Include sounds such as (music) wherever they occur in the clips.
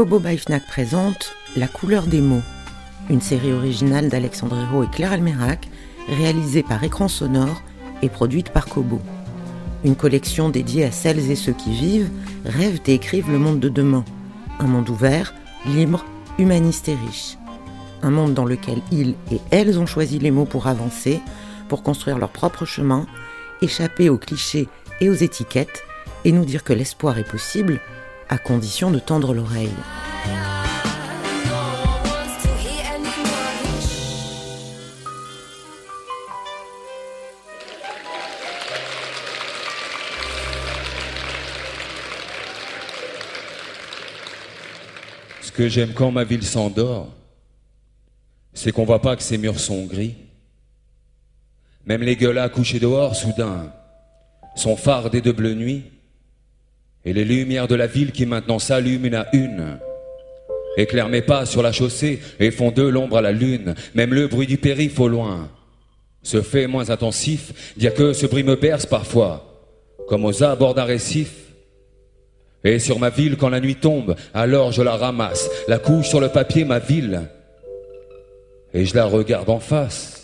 Kobo Baifnak présente La couleur des mots, une série originale d'Alexandre Hérault et Claire Almerac, réalisée par Écran Sonore et produite par Kobo. Une collection dédiée à celles et ceux qui vivent, rêvent et écrivent le monde de demain. Un monde ouvert, libre, humaniste et riche. Un monde dans lequel ils et elles ont choisi les mots pour avancer, pour construire leur propre chemin, échapper aux clichés et aux étiquettes, et nous dire que l'espoir est possible, à condition de tendre l'oreille. Ce que j'aime quand ma ville s'endort, c'est qu'on voit pas que ses murs sont gris. Même les gueules à dehors, soudain, sont fardés de bleu nuit. Et les lumières de la ville qui maintenant s'allument à une éclairent mes pas sur la chaussée et font de l'ombre à la lune. Même le bruit du périph' au loin se fait moins intensif. Dire que ce bruit me berce parfois, comme aux abords d'un récif. Et sur ma ville, quand la nuit tombe, alors je la ramasse, la couche sur le papier, ma ville, et je la regarde en face.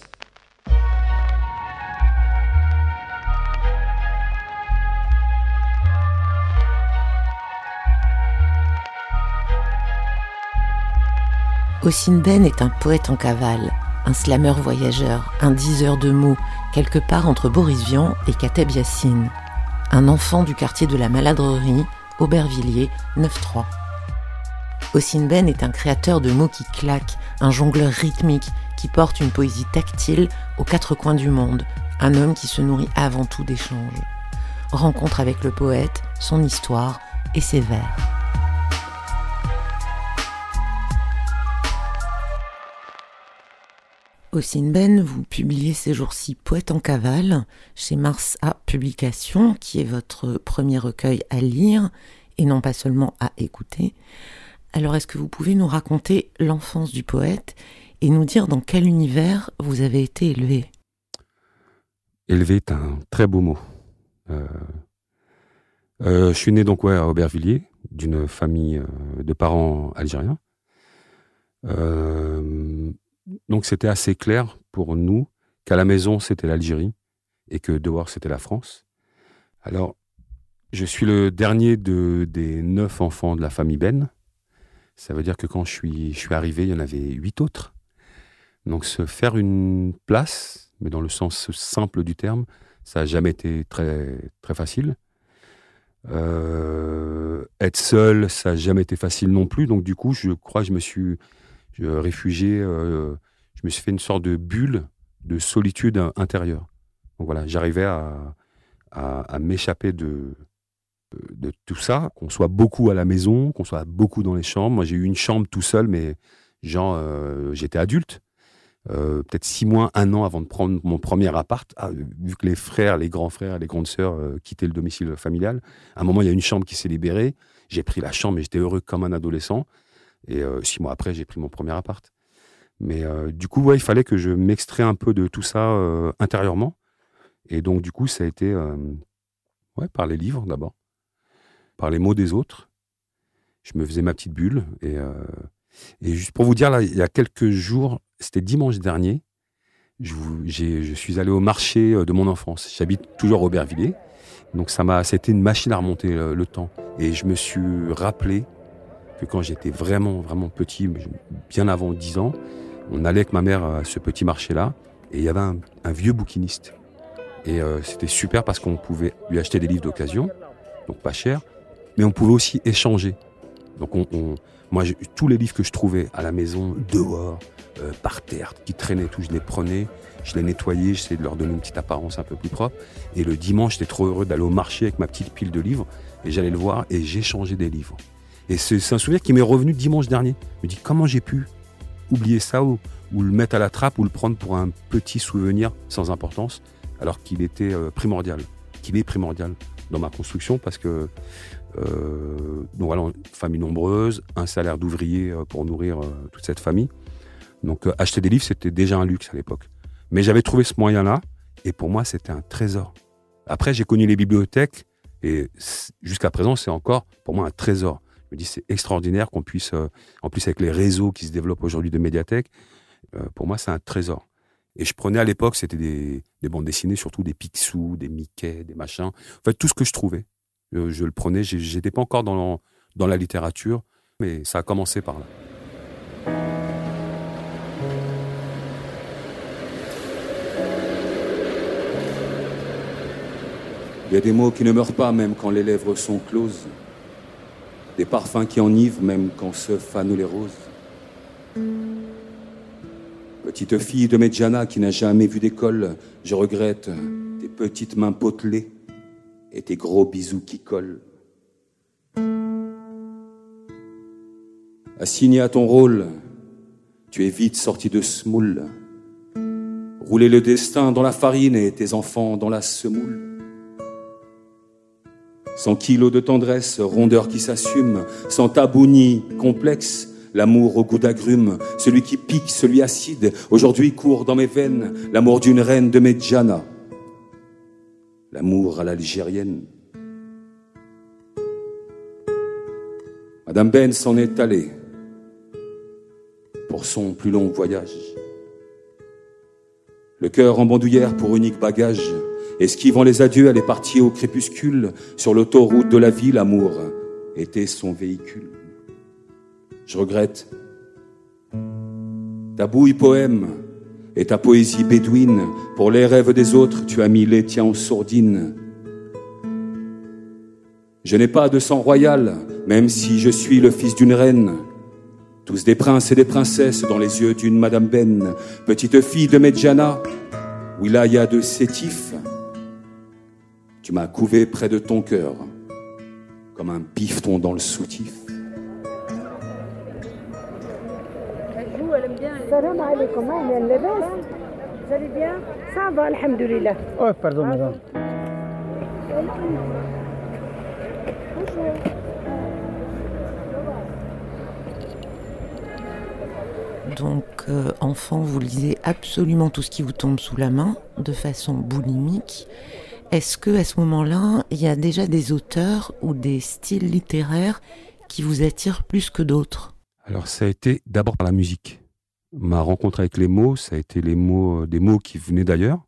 Ossine Ben est un poète en cavale, un slammer voyageur, un diseur de mots, quelque part entre Boris Vian et Kateb Yassine. Un enfant du quartier de la Maladrerie, Aubervilliers, 9-3. Ossine Ben est un créateur de mots qui claquent, un jongleur rythmique qui porte une poésie tactile aux quatre coins du monde, un homme qui se nourrit avant tout d'échanges. Rencontre avec le poète, son histoire et ses vers. Ossine Ben, vous publiez ces jours-ci Poète en cavale chez Mars A Publication, qui est votre premier recueil à lire et non pas seulement à écouter. Alors est-ce que vous pouvez nous raconter l'enfance du poète et nous dire dans quel univers vous avez été élevé? Élevé est un très beau mot. Euh, euh, je suis né donc à Aubervilliers, d'une famille euh, de parents algériens. Donc c'était assez clair pour nous qu'à la maison c'était l'Algérie et que dehors c'était la France. Alors je suis le dernier de, des neuf enfants de la famille Ben. Ça veut dire que quand je suis, je suis arrivé, il y en avait huit autres. Donc se faire une place, mais dans le sens simple du terme, ça n'a jamais été très, très facile. Euh, être seul, ça n'a jamais été facile non plus. Donc du coup, je crois que je me suis réfugié, euh, je me suis fait une sorte de bulle de solitude intérieure. Donc voilà, j'arrivais à, m'échapper de, de tout ça, qu'on soit beaucoup à la maison, qu'on soit beaucoup dans les chambres. Moi, j'ai eu une chambre tout seul, mais genre, euh, j'étais adulte. Euh, peut-être six mois, un an avant de prendre mon premier appart, ah, vu que les frères, les grands frères, les grandes sœurs euh, quittaient le domicile familial. À un moment, il y a une chambre qui s'est libérée. J'ai pris la chambre et j'étais heureux comme un adolescent. Et six mois après, j'ai pris mon premier appart. Mais du coup, ouais, il fallait que je m'extrais un peu de tout ça intérieurement. Et donc, du coup, ça a été ouais, par les livres d'abord par les mots des autres. Je me faisais ma petite bulle. Et, euh, et juste pour vous dire, là, il y a quelques jours, c'était dimanche dernier, je, suis allé au marché euh, de mon enfance. J'habite toujours au Aubervilliers. Donc ça m'a, c'était une machine à remonter le, temps. Et je me suis rappelé que quand j'étais vraiment, vraiment petit, bien avant 10 ans, on allait avec ma mère à ce petit marché-là, et il y avait un, vieux bouquiniste. Et euh, c'était super parce qu'on pouvait lui acheter des livres d'occasion, donc pas cher, mais on pouvait aussi échanger. Donc moi, tous les livres que je trouvais à la maison, dehors, euh, par terre, qui traînaient, tout, je les prenais, je les nettoyais, j'essayais de leur donner une petite apparence un peu plus propre. Et le dimanche, j'étais trop heureux d'aller au marché avec ma petite pile de livres et j'allais le voir et j'échangeais des livres. Et c'est un souvenir qui m'est revenu dimanche dernier. Je me dis comment j'ai pu oublier ça ou, le mettre à la trappe ou le prendre pour un petit souvenir sans importance alors qu'il était euh, primordial, qu'il est primordial dans ma construction parce que euh, donc voilà, famille nombreuse, un salaire d'ouvrier euh, pour nourrir euh, toute cette famille. Donc acheter des livres, c'était déjà un luxe à l'époque. Mais j'avais trouvé ce moyen-là, et pour moi, c'était un trésor. Après, j'ai connu les bibliothèques, et jusqu'à présent, c'est encore pour moi un trésor. Je me dis, c'est extraordinaire qu'on puisse, en plus avec les réseaux qui se développent aujourd'hui de médiathèques, pour moi, c'est un trésor. Et je prenais à l'époque, c'était des, des, bandes dessinées, surtout des Picsou, des Mickey, des machins. En fait, tout ce que je trouvais. Euh, je le prenais. J'étais pas encore dans, dans la littérature, mais ça a commencé par là. Il y a des mots qui ne meurent pas même quand les lèvres sont closes. Des parfums qui enivrent même quand se fanent les roses. Petite fille de Medjana qui n'a jamais vu d'école, je regrette tes petites mains potelées et tes gros bisous qui collent. Assigné à ton rôle, tu es vite sorti de smoule. Rouler le destin dans la farine et tes enfants dans la semoule. Sans kilos de tendresse, rondeur qui s'assume, sans tabou ni complexe, l'amour au goût d'agrumes, celui qui pique, celui acide, aujourd'hui court dans mes veines, l'amour d'une reine de Medjana. L'amour à l'algérienne. Madame Ben s'en est allée pour son plus long voyage. Le cœur en bandoulière pour unique bagage, esquivant les adieux, elle est partie au crépuscule. Sur l'autoroute de la vie, l'amour était son véhicule. Je regrette. Ta bouille poème et ta poésie bédouine. Pour les rêves des autres, tu as mis les tiens en sourdine. Je n'ai pas de sang royal, même si je suis le fils d'une reine. Tous des princes et des princesses dans les yeux d'une Madame Ben, petite fille de Medjana, Wilaya de Sétif. Tu m'as couvé près de ton cœur, comme un bifton dans le soutif. Salam. Oh, pardon, madame. Bonjour. Donc, euh, enfant, vous lisez absolument tout ce qui vous tombe sous la main de façon boulimique. Est-ce que à ce moment-là, il y a déjà des auteurs ou des styles littéraires qui vous attirent plus que d'autres? Alors, ça a été d'abord par la musique ma rencontre avec les mots, ça a été les mots, euh, des mots qui venaient d'ailleurs.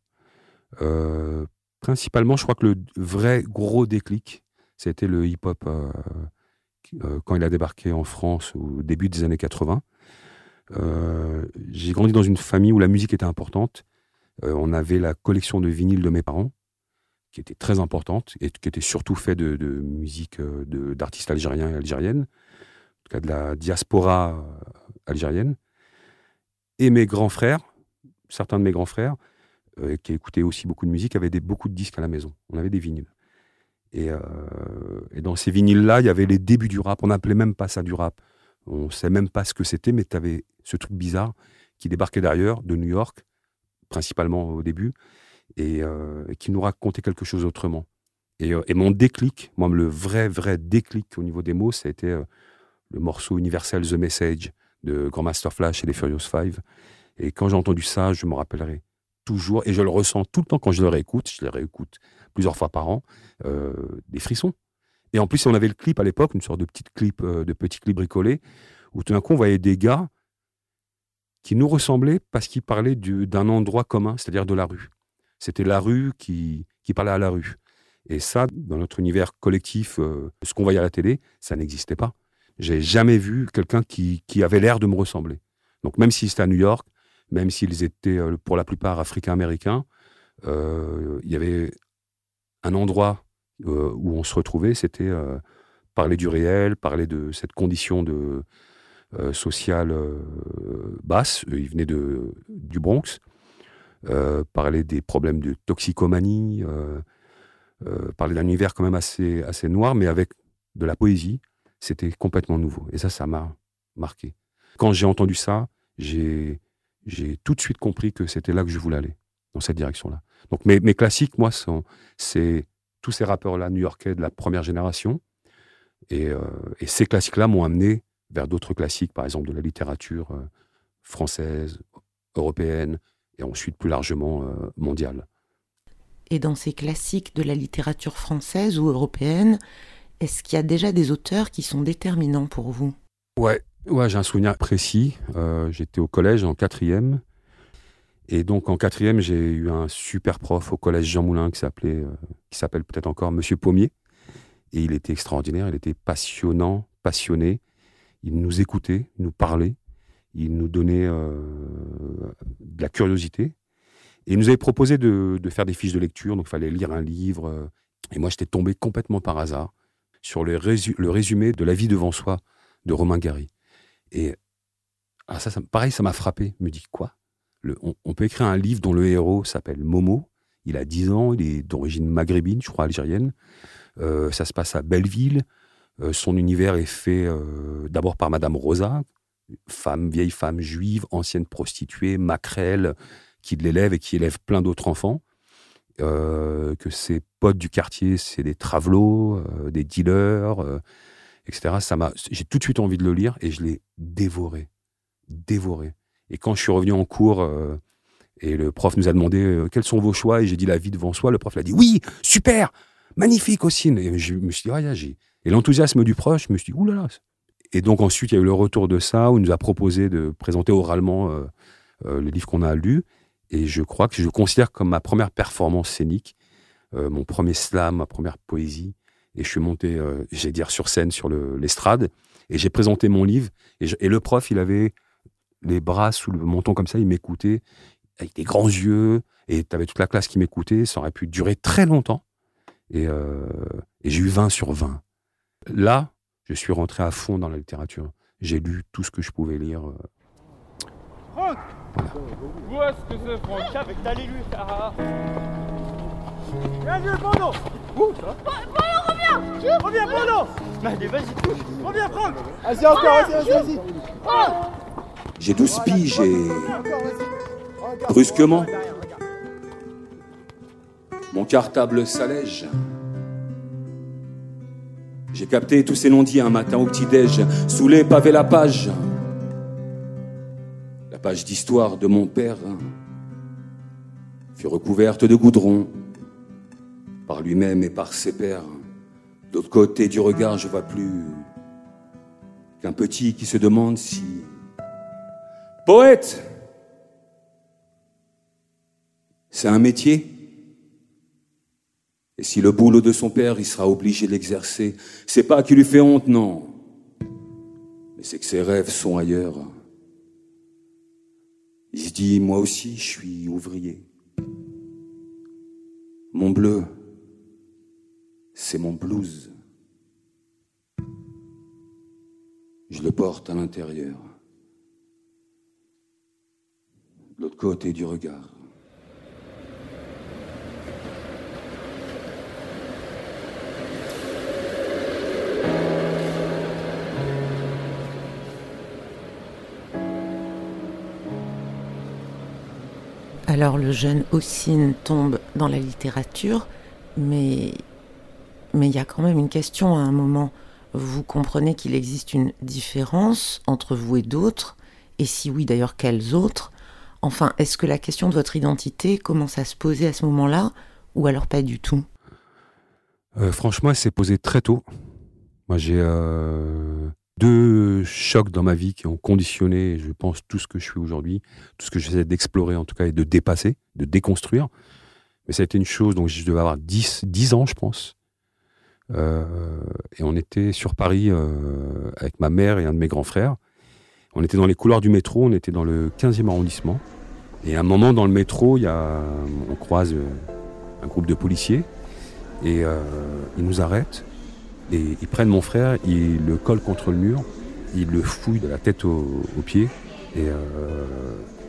Euh, principalement, je crois que le vrai gros déclic, c'était le hip-hop euh, quand il a débarqué en France au début des années 80. J'ai grandi dans une famille où la musique était importante. on avait la collection de vinyles de mes parents, qui était très importante et qui était surtout fait de, de musique d'artistes algériens et algériennes, en tout cas de la diaspora algérienne et mes grands frères, certains de mes grands frères, euh, qui écoutaient aussi beaucoup de musique, avaient beaucoup de disques à la maison. On avait des vinyles. Et, euh, dans ces vinyles-là, il y avait les débuts du rap. On n'appelait même pas ça du rap. On ne sait même pas ce que c'était, mais tu avais ce truc bizarre qui débarquait d'ailleurs, de New York, principalement au début, et, euh, qui nous racontait quelque chose autrement. Et, et, mon déclic, moi, le vrai, vrai déclic au niveau des mots, ça a été le morceau universel The Message de Grandmaster Flash et les Furious Five. Et quand j'ai entendu ça, je me rappellerai toujours, et je le ressens tout le temps quand je le réécoute, je le réécoute plusieurs fois par an, euh, des frissons. Et en plus, on avait le clip à l'époque, une sorte de petit clip, euh, de petit clip bricolé, où tout d'un coup, on voyait des gars qui nous ressemblaient parce qu'ils parlaient d'un endroit commun, c'est-à-dire de la rue. C'était la rue qui, parlait à la rue. Et ça, dans notre univers collectif, euh, ce qu'on voyait à la télé, ça n'existait pas. J'ai jamais vu quelqu'un qui, avait l'air de me ressembler. Donc même si c'était à New York, même s'ils étaient euh, pour la plupart africains-américains, euh, il y avait un endroit où on se retrouvait, c'était parler du réel, parler de cette condition de, sociale basse. Il venait de, du Bronx. Euh, parler des problèmes de toxicomanie, parler d'un univers quand même assez, assez noir, mais avec de la poésie. C'était complètement nouveau. Et ça, ça m'a marqué. Quand j'ai entendu ça, j'ai tout de suite compris que c'était là que je voulais aller, dans cette direction-là. Donc mes, classiques, moi, c'est tous ces rappeurs-là new-yorkais de la première génération. Et, ces classiques-là m'ont amené vers d'autres classiques, par exemple de la littérature euh, française, européenne, et ensuite plus largement euh, mondiale. Et dans ces classiques de la littérature française ou européenne, est-ce qu'il y a déjà des auteurs qui sont déterminants pour vous? Ouais, ouais j'ai un souvenir précis. Euh, j'étais au collège en quatrième. Et donc en quatrième, j'ai eu un super prof au collège Jean Moulin qui s'appelait, qui s'appelle peut-être encore Monsieur Pommier. Et il était extraordinaire, il était passionnant, passionné. Il nous écoutait, nous parlait, il nous donnait euh, de la curiosité. Et il nous avait proposé de, faire des fiches de lecture, donc il fallait lire un livre. Euh, et moi, j'étais tombé complètement par hasard sur le, résumé de La vie devant soi de Romain Gary. Et ah, ça, pareil, ça m'a frappé. Je me dis quoi? On, peut écrire un livre dont le héros s'appelle Momo. Il a 10 ans, il est d'origine maghrébine, je crois, algérienne. Euh, ça se passe à Belleville. Son univers est fait d'abord par Madame Rosa, femme, vieille femme juive, ancienne prostituée, maquerelle, qui l'élève et qui élève plein d'autres enfants. Euh, que ses potes du quartier, c'est des travelots, des dealers, etc. Ça m'a, j'ai tout de suite envie de le lire et je l'ai dévoré, dévoré. Et quand je suis revenu en cours et le prof nous a demandé quels sont vos choix? Et j'ai dit la vie devant soi, le prof l'a dit oui, super, magnifique aussi. Et je me suis dit, ah, et l'enthousiasme du proche, je me suis dit, oulala. Et donc ensuite, il y a eu le retour de ça, où il nous a proposé de présenter oralement euh, euh, le livre qu'on a lu. Et je crois que je considère comme ma première performance scénique, euh, mon premier slam, ma première poésie. Et je suis monté, j'ai dire, sur scène, sur l'estrade, et j'ai présenté mon livre. Et, le prof, il avait les bras sous le menton comme ça, il m'écoutait avec des grands yeux, et tu avais toute la classe qui m'écoutait. Ça aurait pu durer très longtemps. Et, et j'ai eu 20 sur 20. Là, je suis rentré à fond dans la littérature. J'ai lu tout ce que je pouvais lire. Euh. Franck Où est-ce que c'est, Franck Avec ta lui ah. Viens, viens, Bono Où ça Bono, reviens Reviens, Bono Allez, vas-y, Reviens, Franck Vas-y, encore, vas-y, vas-y, vas-y J'ai 12 piges et... Brusquement, mon cartable s'allège. J'ai capté tous ces non-dits un matin au petit-déj, sous les pavés la page. La page d'histoire de mon père fut recouverte de goudron par lui-même et par ses pères. De l'autre côté du regard, je vois plus qu'un petit qui se demande si poète, c'est un métier. Et si le boulot de son père, il sera obligé de l'exercer, c'est pas qu'il lui fait honte, non. Mais c'est que ses rêves sont ailleurs. Il se dit, moi aussi, je suis ouvrier. Mon bleu, c'est mon blues. Je le porte à l'intérieur. De l'autre côté du regard. Alors le jeune Ossine tombe dans la littérature, mais mais il y a quand même une question à un moment. Vous comprenez qu'il existe une différence entre vous et d'autres, et si oui d'ailleurs quelles autres? Enfin, est-ce que la question de votre identité commence à se poser à ce moment-là, ou alors pas du tout? Euh, Franchement, elle s'est posée très tôt. Moi, j'ai euh, deux chocs dans ma vie qui ont conditionné, je pense, tout ce que je suis aujourd'hui, tout ce que j'essaie d'explorer en tout cas et de dépasser, de déconstruire. Mais ça a été une chose, donc je devais avoir 10, 10 ans, je pense. Euh, et on était sur Paris euh, avec ma mère et un de mes grands frères. On était dans les couloirs du métro, on était dans le 15e arrondissement. Et à un moment dans le métro, y a, on croise euh, un groupe de policiers et ils nous arrêtent Et ils prennent mon frère, ils le collent contre le mur, ils le fouillent de la tête aux, pieds. Et euh,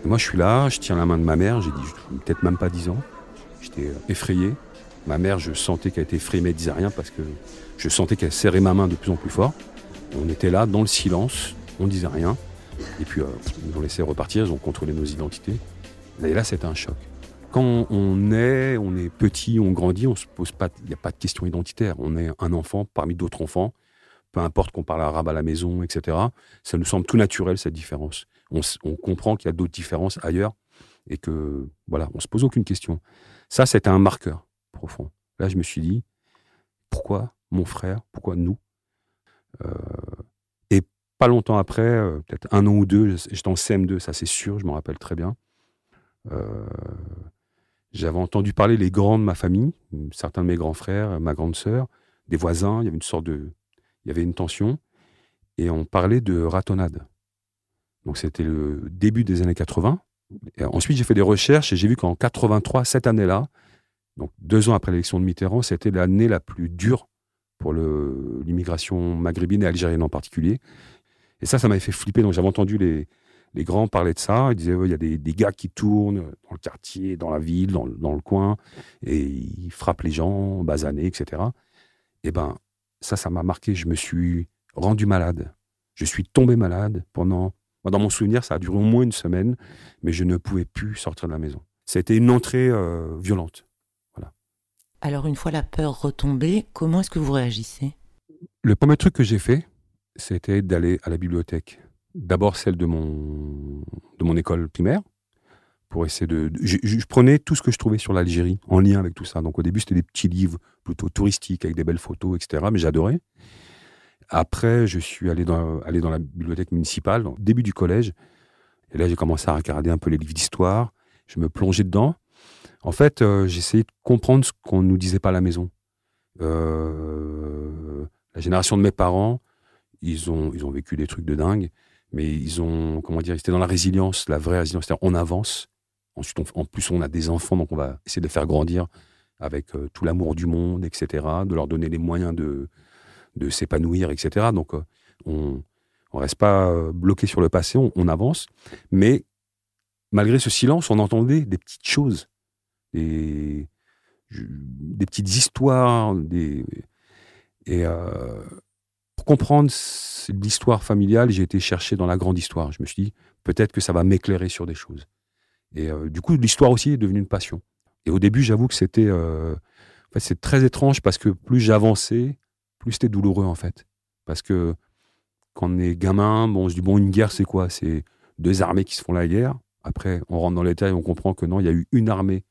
moi, je suis là, je tiens la main de ma mère, j'ai dit peut-être même pas 10 ans. J'étais effrayé. Ma mère, je sentais qu'elle était effrayée, mais elle disait rien parce que je sentais qu'elle serrait ma main de plus en plus fort. On était là, dans le silence, on disait rien. Et puis, euh, ils nous ont laissé repartir, ils ont contrôlé nos identités. Et là, c'était un choc. Quand on est, on est petit, on grandit, on se pose pas, il n'y a pas de question identitaire. On est un enfant parmi d'autres enfants. Peu importe qu'on parle arabe à la maison, etc. Ça nous semble tout naturel, cette différence. On, comprend qu'il y a d'autres différences ailleurs et que, voilà, on se pose aucune question. Ça, c'était un marqueur profond. Là, je me suis dit, pourquoi mon frère Pourquoi nous euh, Et pas longtemps après, euh, peut-être un an ou deux, j'étais en CM2, ça c'est sûr, je m'en rappelle très bien. Euh, j'avais entendu parler les grands de ma famille, certains de mes grands frères, ma grande sœur, des voisins. Il y avait une sorte de, il y avait une tension, et on parlait de ratonnade. Donc c'était le début des années 80. Et ensuite, j'ai fait des recherches et j'ai vu qu'en 83, cette année-là, donc deux ans après l'élection de Mitterrand, c'était l'année la plus dure pour l'immigration maghrébine et algérienne en particulier. Et ça, ça m'avait fait flipper. Donc j'avais entendu les, les grands parlaient de ça. Ils disaient il y a des, des, gars qui tournent dans le quartier, dans la ville, dans, dans, le coin, et ils frappent les gens, basanés, etc. Et ben, ça, ça m'a marqué. Je me suis rendu malade. Je suis tombé malade pendant. Dans mon souvenir, ça a duré au moins une semaine, mais je ne pouvais plus sortir de la maison. C'était une entrée euh, violente. Voilà. Alors, une fois la peur retombée, comment est-ce que vous réagissez? Le premier truc que j'ai fait, c'était d'aller à la bibliothèque d'abord celle de mon, de mon école primaire, pour essayer de. je, prenais tout ce que je trouvais sur l'Algérie en lien avec tout ça. Donc au début, c'était des petits livres plutôt touristiques avec des belles photos, etc. Mais j'adorais. Après, je suis allé dans, allé dans la bibliothèque municipale, au début du collège. Et là, j'ai commencé à regarder un peu les livres d'histoire. Je me plongeais dedans. En fait, euh, j'essayais de comprendre ce qu'on ne nous disait pas à la maison. Euh, la génération de mes parents, ils ont, ils ont vécu des trucs de dingue mais ils ont, comment dire, ils étaient dans la résilience, la vraie résilience, c'est-à-dire on avance. Ensuite, en plus, on a des enfants, donc on va essayer de les faire grandir avec euh, tout l'amour du monde, etc., de leur donner les moyens de, de s'épanouir, etc. Donc, euh, on ne reste pas euh, bloqué sur le passé, on, avance. Mais malgré ce silence, on entendait des petites choses, des, des petites histoires, des, et comprendre l'histoire familiale, j'ai été chercher dans la grande histoire. Je me suis dit, peut-être que ça va m'éclairer sur des choses. Et euh, du coup, l'histoire aussi est devenue une passion. Et au début, j'avoue que c'était, euh, en fait, c'est très étrange parce que plus j'avançais, plus c'était douloureux en fait. Parce que quand on est gamin, bon, on se dit bon, une guerre, c'est quoi? C'est deux armées qui se font la guerre. Après, on rentre dans les détails, on comprend que non, il y a eu une armée,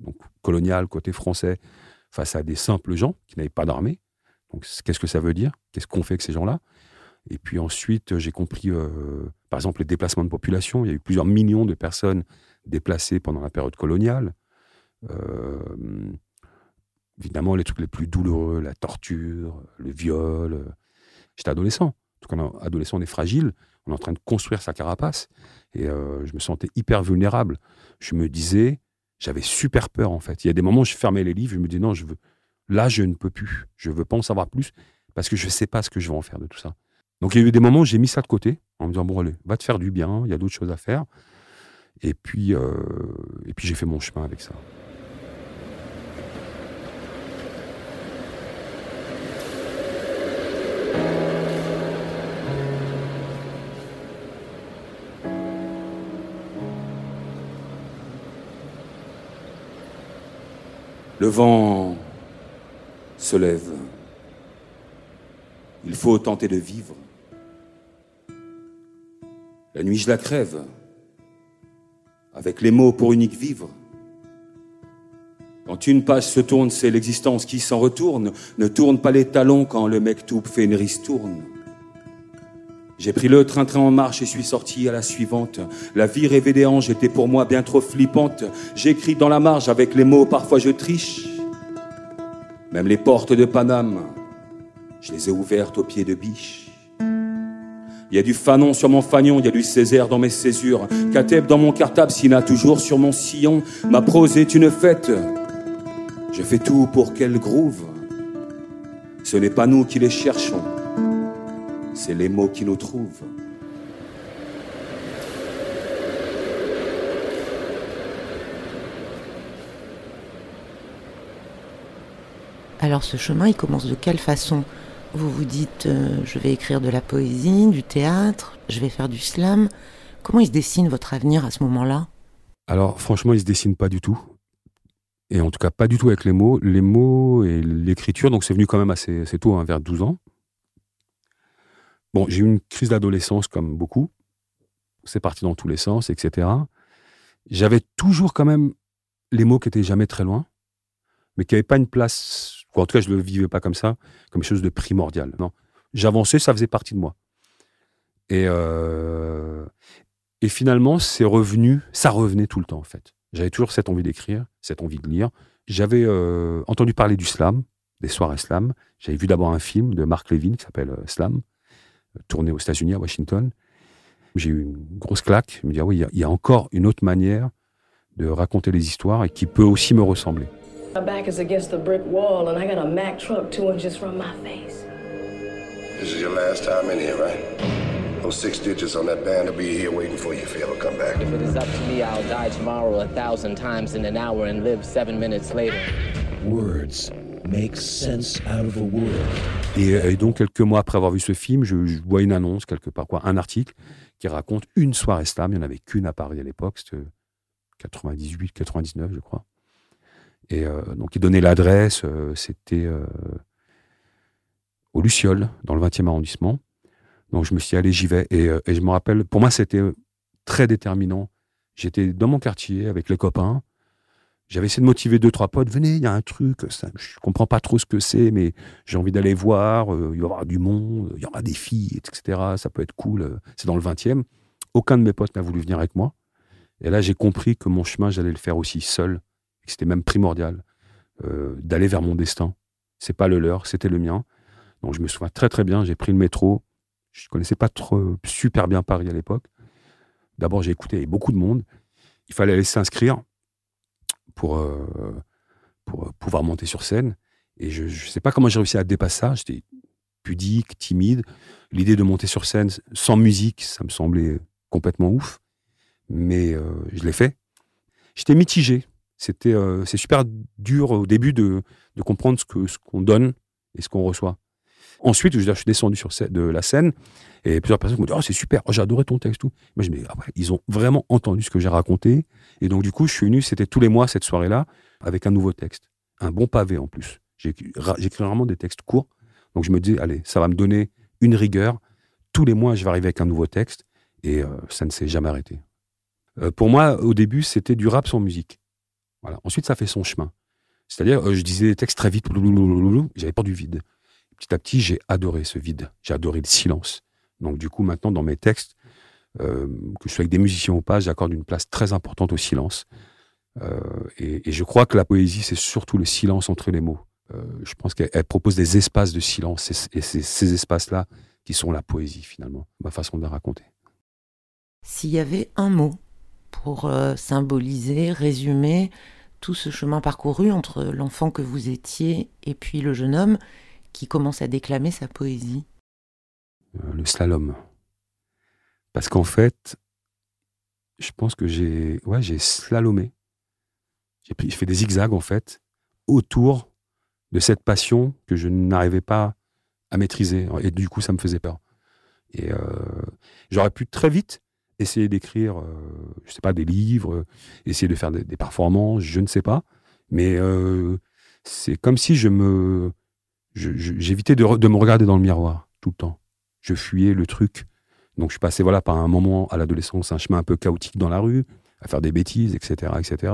donc coloniale côté français, face à des simples gens qui n'avaient pas d'armée. Donc, qu'est-ce que ça veut dire? Qu'est-ce qu'on fait avec ces gens-là? Et puis ensuite, j'ai compris, euh, par exemple, les déplacements de population. Il y a eu plusieurs millions de personnes déplacées pendant la période coloniale. Euh, évidemment, les trucs les plus douloureux, la torture, le viol. J'étais adolescent. Quand on est adolescent, on est fragile. On est en train de construire sa carapace. Et euh, je me sentais hyper vulnérable. Je me disais, j'avais super peur en fait. Il y a des moments où je fermais les livres, je me disais non, je veux, Là, je ne peux plus. Je veux pas en savoir plus parce que je ne sais pas ce que je vais en faire de tout ça. Donc, il y a eu des moments où j'ai mis ça de côté en me disant bon, allez, va te faire du bien, il y a d'autres choses à faire. Et puis, euh, et puis j'ai fait mon chemin avec ça. Le vent se lève. Il faut tenter de vivre. La nuit, je la crève, avec les mots pour unique vivre. Quand une page se tourne, c'est l'existence qui s'en retourne. Ne tourne pas les talons quand le mec tout fait une ristourne. J'ai pris le train-train en marche et suis sorti à la suivante. La vie rêvée des anges était pour moi bien trop flippante. J'écris dans la marge avec les mots, parfois je triche. Même les portes de Paname, je les ai ouvertes au pied de biche. Il y a du fanon sur mon fagnon, il y a du Césaire dans mes césures. Kateb dans mon cartable, Sina toujours sur mon sillon. Ma prose est une fête. Je fais tout pour qu'elle groove. Ce n'est pas nous qui les cherchons, c'est les mots qui nous trouvent. Alors ce chemin, il commence de quelle façon? Vous vous dites, euh, je vais écrire de la poésie, du théâtre, je vais faire du slam. Comment il se dessine votre avenir à ce moment-là? Alors franchement, il se dessine pas du tout. Et en tout cas, pas du tout avec les mots. Les mots et l'écriture, donc c'est venu quand même assez, tôt, hein, vers 12 ans. Bon, j'ai eu une crise d'adolescence comme beaucoup. C'est parti dans tous les sens, etc. J'avais toujours quand même les mots qui étaient jamais très loin, mais qui n'avaient pas une place, en tout cas, je ne le vivais pas comme ça, comme quelque chose de primordial. Non. J'avançais, ça faisait partie de moi. Et, euh, et finalement, c'est revenu, ça revenait tout le temps, en fait. J'avais toujours cette envie d'écrire, cette envie de lire. J'avais euh, entendu parler du slam, des soirées slam. J'avais vu d'abord un film de Mark Levin qui s'appelle euh, Slam, tourné aux États-Unis, à Washington. J'ai eu une grosse claque. Je me dis, ah oui, il y, a encore une autre manière de raconter les histoires et qui peut aussi me ressembler. My back is against the brick wall and I got a Mack truck two inches from my face. This is your last time in here, right? Those six digits on that band will be here waiting for you if you ever come back. If it is up to me, I'll die tomorrow a thousand times in an hour and live seven minutes later. Words make sense out of a word. Et, et, donc, quelques mois après avoir vu ce film, je, je, vois une annonce quelque part, quoi, un article qui raconte une soirée slam. Il n'y en avait qu'une à Paris à l'époque, c'était 98, 99, je crois. Et euh, donc, il donnait l'adresse, euh, c'était euh, au Luciole, dans le 20e arrondissement. Donc je me suis dit, allez, j'y vais. Et, je me rappelle, pour moi, c'était très déterminant. J'étais dans mon quartier avec les copains. J'avais essayé de motiver deux, trois potes. Venez, il y a un truc, ça, je comprends pas trop ce que c'est, mais j'ai envie d'aller voir. Il y avoir du monde, il y aura des filles, etc. Ça peut être cool. C'est dans le 20e. Aucun de mes potes n'a voulu venir avec moi. Et là, j'ai compris que mon chemin, j'allais le faire aussi seul. C'était même primordial euh, d'aller vers mon destin. C'est pas le leur, c'était le mien. Donc je me souviens très très bien. J'ai pris le métro. Je ne connaissais pas trop, super bien Paris à l'époque. D'abord, j'ai écouté beaucoup de monde. Il fallait aller s'inscrire pour, euh, euh, pouvoir monter sur scène. Et je ne sais pas comment j'ai réussi à dépasser ça. J'étais pudique, timide. L'idée de monter sur scène sans musique, ça me semblait complètement ouf. Mais je l'ai fait. J'étais mitigé. C'était, c'est super dur au début de, de comprendre ce, que, ce qu'on donne et ce qu'on reçoit. Ensuite, je, suis descendu sur de la scène et plusieurs personnes m'ont dit Oh, c'est super, oh, j'ai adoré ton texte. Tout. Moi, je me dis ah Ils ont vraiment entendu ce que j'ai raconté. Et donc, du coup, je suis venu, c'était tous les mois cette soirée-là, avec un nouveau texte. Un bon pavé en plus. J'écris vraiment des textes courts. Donc, je me dis Allez, ça va me donner une rigueur. Tous les mois, je vais arriver avec un nouveau texte. Et euh, ça ne s'est jamais arrêté. Euh, pour moi, au début, c'était du rap sans musique. Voilà. Ensuite, ça fait son chemin. C'est-à-dire, euh, je disais des textes très vite, j'avais peur du vide petit à petit, j'ai adoré ce vide. J'ai adoré le silence. Donc, du coup, maintenant, dans mes textes, que je sois avec des musiciens ou pas, j'accorde une place très importante au silence. Et, je crois que la poésie, c'est surtout le silence entre les mots. Je pense qu'elle propose des espaces de silence. Et c'est ces espaces-là qui sont la poésie, finalement, ma façon de la raconter. S'il y avait un mot pour symboliser, résumer tout ce chemin parcouru entre l'enfant que vous étiez et puis le jeune homme, qui commence à déclamer sa poésie euh, Le slalom. Parce qu'en fait, je pense que j'ai ouais, j'ai slalomé. J'ai fait des zigzags, en fait, autour de cette passion que je n'arrivais pas à maîtriser. Et du coup, ça me faisait peur. Et euh, j'aurais pu très vite essayer d'écrire, euh, je sais pas, des livres, essayer de faire des, performances, je ne sais pas. Mais c'est comme si je me, j'évitais de, de, me regarder dans le miroir tout le temps. Je fuyais le truc. Donc je passais voilà par un moment à l'adolescence, un chemin un peu chaotique dans la rue, à faire des bêtises, etc., etc.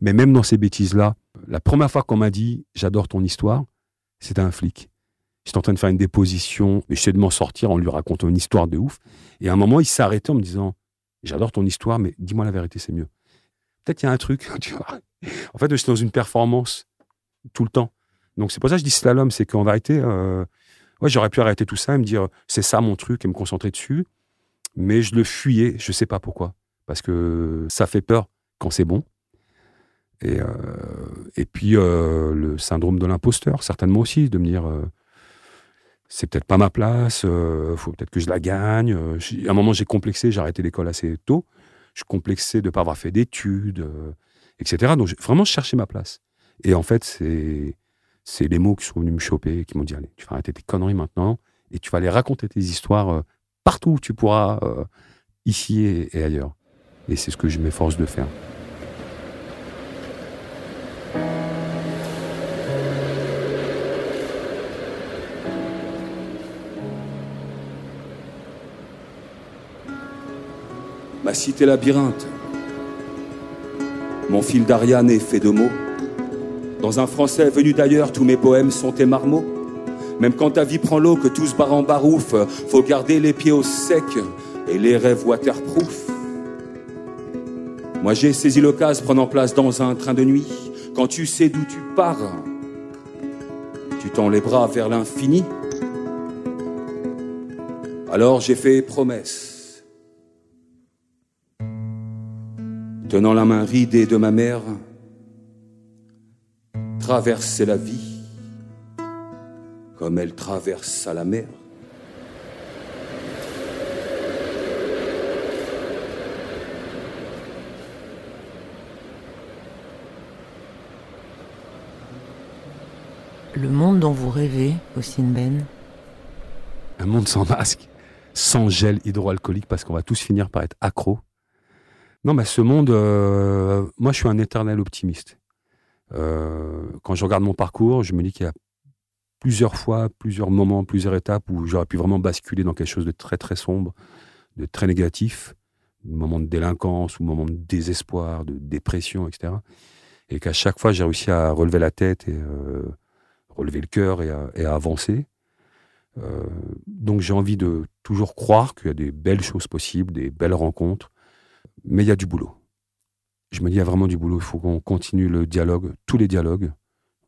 Mais même dans ces bêtises-là, la première fois qu'on m'a dit j'adore ton histoire, c'était un flic. J'étais en train de faire une déposition, mais j'essayais de m'en sortir en lui racontant une histoire de ouf. Et à un moment, il arrêté en me disant j'adore ton histoire, mais dis-moi la vérité, c'est mieux. Peut-être il y a un truc, (laughs) tu vois. En fait, j'étais dans une performance tout le temps. Donc c'est pour ça que je dis slalom, c'est qu'en vérité, euh, ouais, j'aurais pu arrêter tout ça et me dire c'est ça mon truc et me concentrer dessus, mais je le fuyais, je sais pas pourquoi, parce que ça fait peur quand c'est bon. Et, euh, et puis euh, le syndrome de l'imposteur, certainement aussi, de me dire c'est peut-être pas ma place, il faut peut-être que je la gagne. à un moment, j'ai complexé, j'ai arrêté l'école assez tôt. Je complexais de ne pas avoir fait d'études, etc. Donc, vraiment, je cherchais ma place. Et en fait, c'est, c'est les mots qui sont venus me choper, qui m'ont dit Allez, tu vas arrêter tes conneries maintenant et tu vas aller raconter tes histoires partout où tu pourras, ici et ailleurs. Et c'est ce que je m'efforce de faire. Ma cité labyrinthe. Mon fil d'Ariane est fait de mots. Dans un français venu d'ailleurs, tous mes poèmes sont tes marmots. Même quand ta vie prend l'eau, que tout se barre en barouf, faut garder les pieds au sec et les rêves waterproof. Moi j'ai saisi l'occasion prenant place dans un train de nuit. Quand tu sais d'où tu pars, tu tends les bras vers l'infini. Alors j'ai fait promesse. Tenant la main ridée de ma mère, traverser la vie comme elle traverse à la mer. Le monde dont vous rêvez, Ossine Ben Un monde sans masque, sans gel hydroalcoolique, parce qu'on va tous finir par être accro. Non, mais ce monde, euh, moi je suis un éternel optimiste. Euh, quand je regarde mon parcours, je me dis qu'il y a plusieurs fois, plusieurs moments, plusieurs étapes où j'aurais pu vraiment basculer dans quelque chose de très très sombre, de très négatif, des moments de délinquance ou moments de désespoir, de dépression, etc. Et qu'à chaque fois j'ai réussi à relever la tête et euh, relever le cœur et à, avancer. Donc j'ai envie de toujours croire qu'il y a des belles choses possibles, des belles rencontres, mais il y a du boulot. Je me dis, il y a vraiment du boulot. Il faut qu'on continue le dialogue, tous les dialogues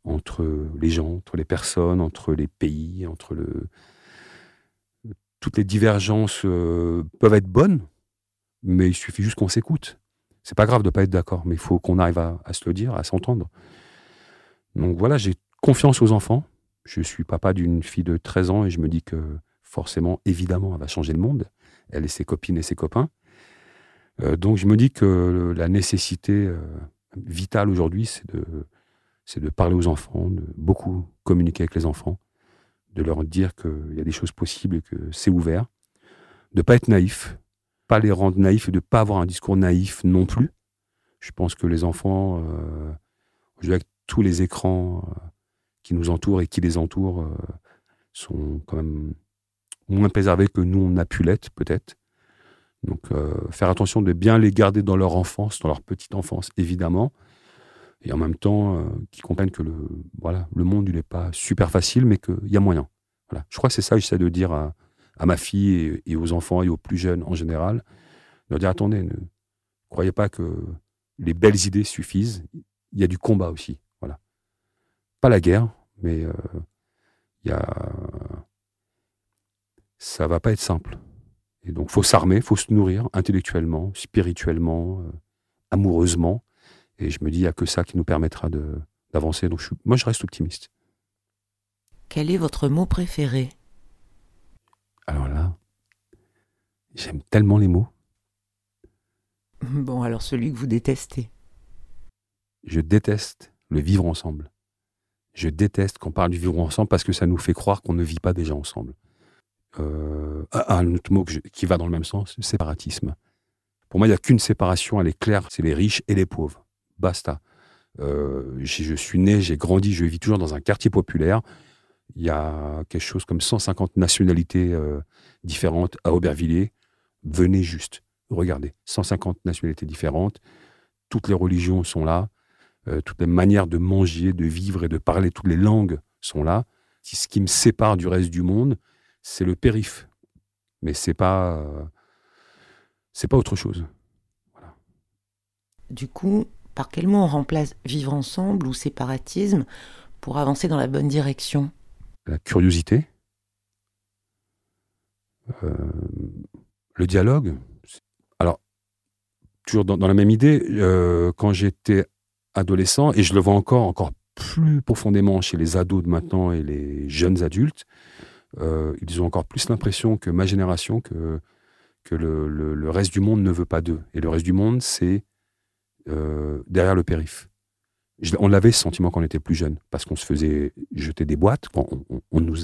entre les gens, entre les personnes, entre les pays, entre le. Toutes les divergences euh, peuvent être bonnes, mais il suffit juste qu'on s'écoute. C'est pas grave de pas être d'accord, mais il faut qu'on arrive à, à, se le dire, à s'entendre. Donc voilà, j'ai confiance aux enfants. Je suis papa d'une fille de 13 ans et je me dis que forcément, évidemment, elle va changer le monde, elle et ses copines et ses copains. Euh, donc je me dis que la nécessité euh, vitale aujourd'hui, c'est de, parler aux enfants, de beaucoup communiquer avec les enfants, de leur dire qu'il y a des choses possibles et que c'est ouvert, de pas être naïf, pas les rendre naïfs et de pas avoir un discours naïf non plus. Je pense que les enfants, euh, tous les écrans, euh, qui nous entourent et qui les entourent sont quand même moins préservés que nous, on a pu l'être, peut-être. Donc, euh, faire attention de bien les garder dans leur enfance, dans leur petite enfance, évidemment. Et en même temps, euh, qu'ils comprennent que le, voilà, le monde, il n'est pas super facile, mais qu'il y a moyen. Voilà. Je crois que c'est ça que j'essaie de dire à, ma fille et, aux enfants et aux plus jeunes en général. De leur dire, attendez, ne croyez pas que les belles idées suffisent. Il y a du combat aussi. Voilà. Pas la guerre, mais euh, il y a... ça va pas être simple. Et donc, faut s'armer, faut se nourrir intellectuellement, spirituellement, euh, amoureusement. Et je me dis, il n'y a que ça qui nous permettra d'avancer. Donc, je moi, je reste optimiste. Quel est votre mot préféré? Alors là, j'aime tellement les mots. Bon, alors celui que vous détestez. Je déteste le vivre ensemble. Je déteste qu'on parle du vivre ensemble parce que ça nous fait croire qu'on ne vit pas déjà ensemble. Euh, un autre mot qui va dans le même sens, séparatisme. Pour moi, il n'y a qu'une séparation, elle est claire, c'est les riches et les pauvres. Basta. Euh, je suis né, j'ai grandi, je vis toujours dans un quartier populaire. Il y a quelque chose comme 150 nationalités euh, différentes à Aubervilliers. Venez juste, regardez, 150 nationalités différentes. Toutes les religions sont là. Toutes les manières de manger, de vivre et de parler, toutes les langues sont là. Ce qui me sépare du reste du monde, c'est le périph. Mais c'est pas, euh, c'est pas autre chose. Du coup, par quel mot on remplace vivre ensemble ou séparatisme pour avancer dans la bonne direction? La curiosité, euh, le dialogue. Alors, toujours dans, la même idée, quand j'étais adolescent, et je le vois encore, encore plus profondément chez les ados de maintenant et les jeunes adultes, ils ont encore plus l'impression que ma génération que, que le, reste du monde ne veut pas d'eux. Et le reste du monde, c'est derrière le périph on avait ce sentiment quand on était plus jeune, parce qu'on se faisait jeter des boîtes, quand on, on nous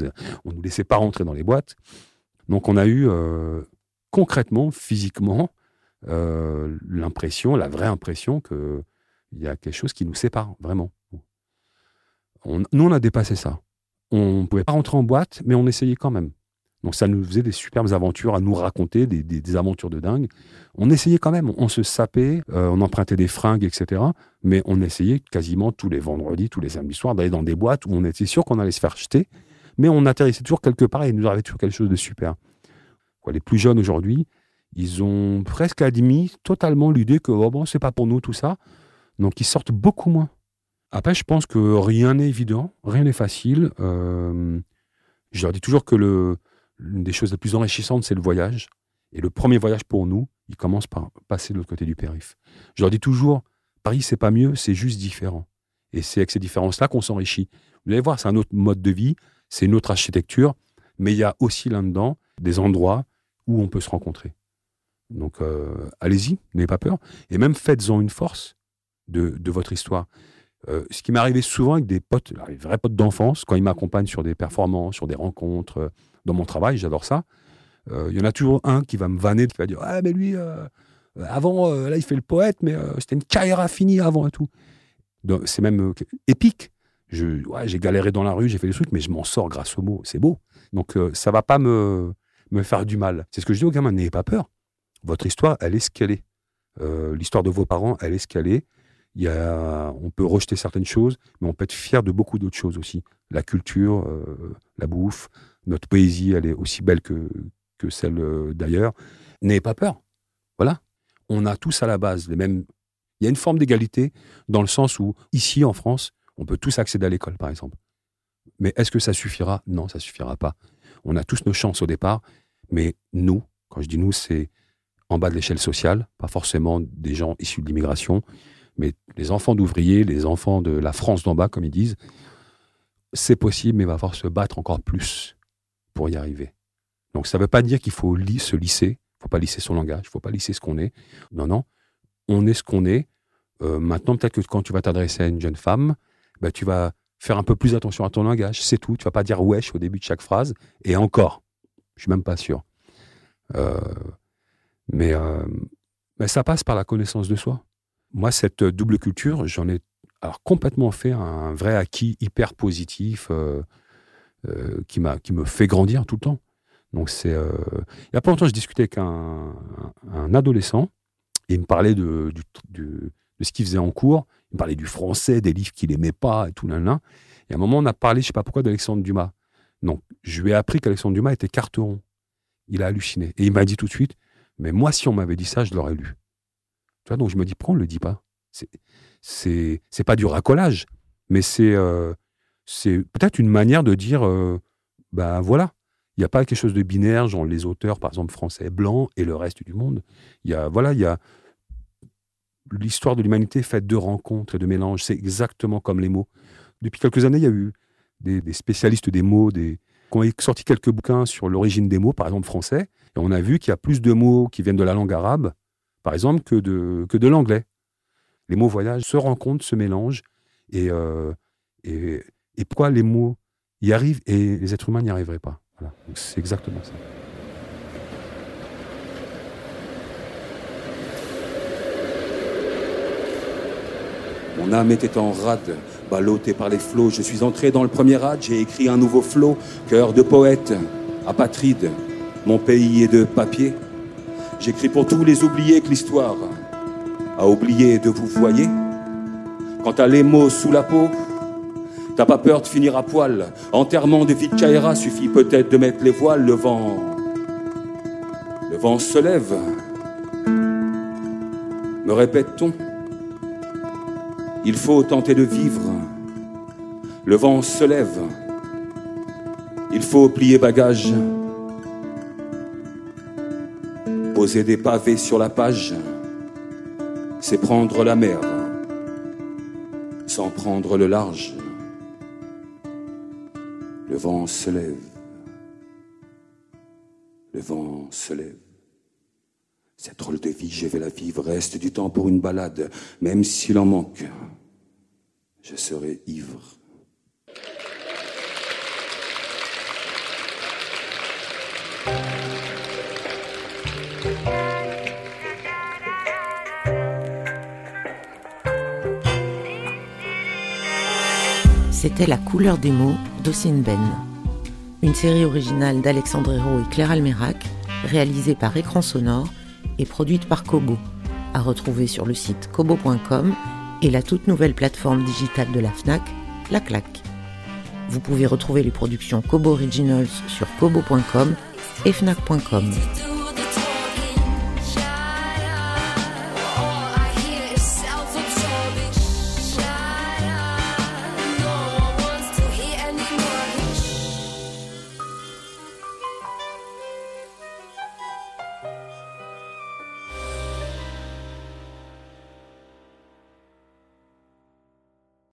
laissait pas rentrer dans les boîtes. Donc on a eu euh, concrètement, physiquement, euh, l'impression, la vraie impression qu'il y a quelque chose qui nous sépare, vraiment. nous, on a dépassé ça. On ne pouvait pas rentrer en boîte, mais on essayait quand même. Donc ça nous faisait des superbes aventures à nous raconter, des, aventures de dingue. On essayait quand même, on se sapait, euh, on empruntait des fringues, etc. Mais on essayait quasiment tous les vendredis, tous les samedis soirs d'aller dans des boîtes où on était sûr qu'on allait se faire jeter. Mais on atterrissait toujours quelque part et nous arrivait toujours quelque chose de super. Les plus jeunes aujourd'hui, ils ont presque admis totalement l'idée que oh bon, c'est pas pour nous tout ça. Donc ils sortent beaucoup moins. Après, je pense que rien n'est évident, rien n'est facile. Euh, je leur dis toujours que l'une des choses les plus enrichissantes, c'est le voyage. Et le premier voyage pour nous, il commence par passer de l'autre côté du périph. Je leur dis toujours, Paris, c'est pas mieux, c'est juste différent. Et c'est avec ces différences-là qu'on s'enrichit. Vous allez voir, c'est un autre mode de vie, c'est une autre architecture, mais il y a aussi là-dedans des endroits où on peut se rencontrer. Donc, euh, allez-y, n'ayez pas peur. Et même faites-en une force de, votre histoire. Euh, ce qui m'est arrivé souvent avec des potes, des vrais potes d'enfance, quand ils m'accompagnent sur des performances, sur des rencontres, dans mon travail, j'adore ça. Euh, il y en a toujours un qui va me vanner, qui va dire Ah, mais lui, euh, avant, euh, là, il fait le poète, mais c'était une carrière finie avant et tout. C'est même épique. J'ai galéré dans la rue, j'ai fait des trucs, mais je m'en sors grâce aux mots. C'est beau. Donc, ça va pas me, me faire du mal. C'est ce que je dis aux gamins n'ayez pas peur. Votre histoire, elle est ce qu'elle est. L'histoire de vos parents, elle est ce qu'elle est. On peut rejeter certaines choses, mais on peut être fier de beaucoup d'autres choses aussi. La culture, la bouffe, notre poésie, elle est aussi belle que, que celle euh, d'ailleurs. N'ayez pas peur. Voilà. On a tous à la base les mêmes. Il y a une forme d'égalité dans le sens où, ici en France, on peut tous accéder à l'école, par exemple. Mais est-ce que ça suffira? Non, ça suffira pas. On a tous nos chances au départ, mais nous, quand je dis nous, c'est en bas de l'échelle sociale, pas forcément des gens issus de l'immigration, mais les enfants d'ouvriers, les enfants de la France d'en bas, comme ils disent. C'est possible, mais il va falloir se battre encore plus pour y arriver. Donc ça ne veut pas dire qu'il faut se lisser, il ne faut pas lisser son langage, il ne faut pas lisser ce qu'on est. Non, non, on est ce qu'on est. Euh, maintenant, peut-être que quand tu vas t'adresser à une jeune femme, bah, tu vas faire un peu plus attention à ton langage, c'est tout. Tu vas pas dire wesh au début de chaque phrase, et encore, je suis même pas sûr. Euh, euh, mais, ça passe par la connaissance de soi. Moi, cette double culture, j'en ai alors complètement fait un vrai acquis hyper positif. Euh, qui, m'a, qui me fait grandir tout le temps. Donc c'est, euh, il n'y a pas longtemps, je discutais avec un, un, adolescent et il me parlait de, du, de, ce qu'il faisait en cours. Il me parlait du français, des livres qu'il aimait pas et tout là, là. Et à un moment, on a parlé, je sais pas pourquoi, d'Alexandre Dumas. Donc je lui ai appris qu'Alexandre Dumas était carteron. Il a halluciné et il m'a dit tout de suite, mais moi, si on m'avait dit ça, je l'aurais lu. Donc je me dis, pourquoi on le dit pas? C'est, pas du racolage, mais c'est, euh, peut-être une manière de dire, ben voilà, il n'y a pas quelque chose de binaire, genre les auteurs, par exemple, français blancs et le reste du monde. Il y a, voilà, il y a l'histoire de l'humanité faite de rencontres et de mélanges. C'est exactement comme les mots. Depuis quelques années, il y a eu des, spécialistes des mots, des, qui ont sorti quelques bouquins sur l'origine des mots, par exemple français, et on a vu qu'il y a plus de mots qui viennent de la langue arabe, par exemple, que de, que de l'anglais. Les mots voyagent, se rencontrent, se mélangent, et, et et pourquoi les mots y arrivent et les êtres humains n'y arriveraient pas? C'est exactement ça. Mon âme était en rade, ballottée par les flots. Je suis entré dans le premier rad, j'ai écrit un nouveau flot, cœur de poète, apatride. Mon pays est de papier. J'écris pour tous les oubliés que l'histoire a oublié de vous voyer. Quant à les mots sous la peau, T'as pas peur de finir à poil. Enterrement de de suffit peut-être de mettre les voiles. Le vent. Le vent se lève. Me répète-t-on? Il faut tenter de vivre. Le vent se lève. Il faut plier bagage. Poser des pavés sur la page. C'est prendre la mer sans prendre le large. Le vent se lève. vent se lève. Cette drôle de vie, je vais la vivre. Reste du temps pour une balade, même s'il en manque. Je serai ivre. C'était La couleur des mots d'Ossine Ben. Une série originale d'Alexandre Hérault et Claire Almerac, réalisée par Écran Sonore et produite par Kobo, à retrouver sur le site kobo.com et la toute nouvelle plateforme digitale de la FNAC, La Claque. Vous pouvez retrouver les productions Kobo Originals sur kobo.com et fnac.com.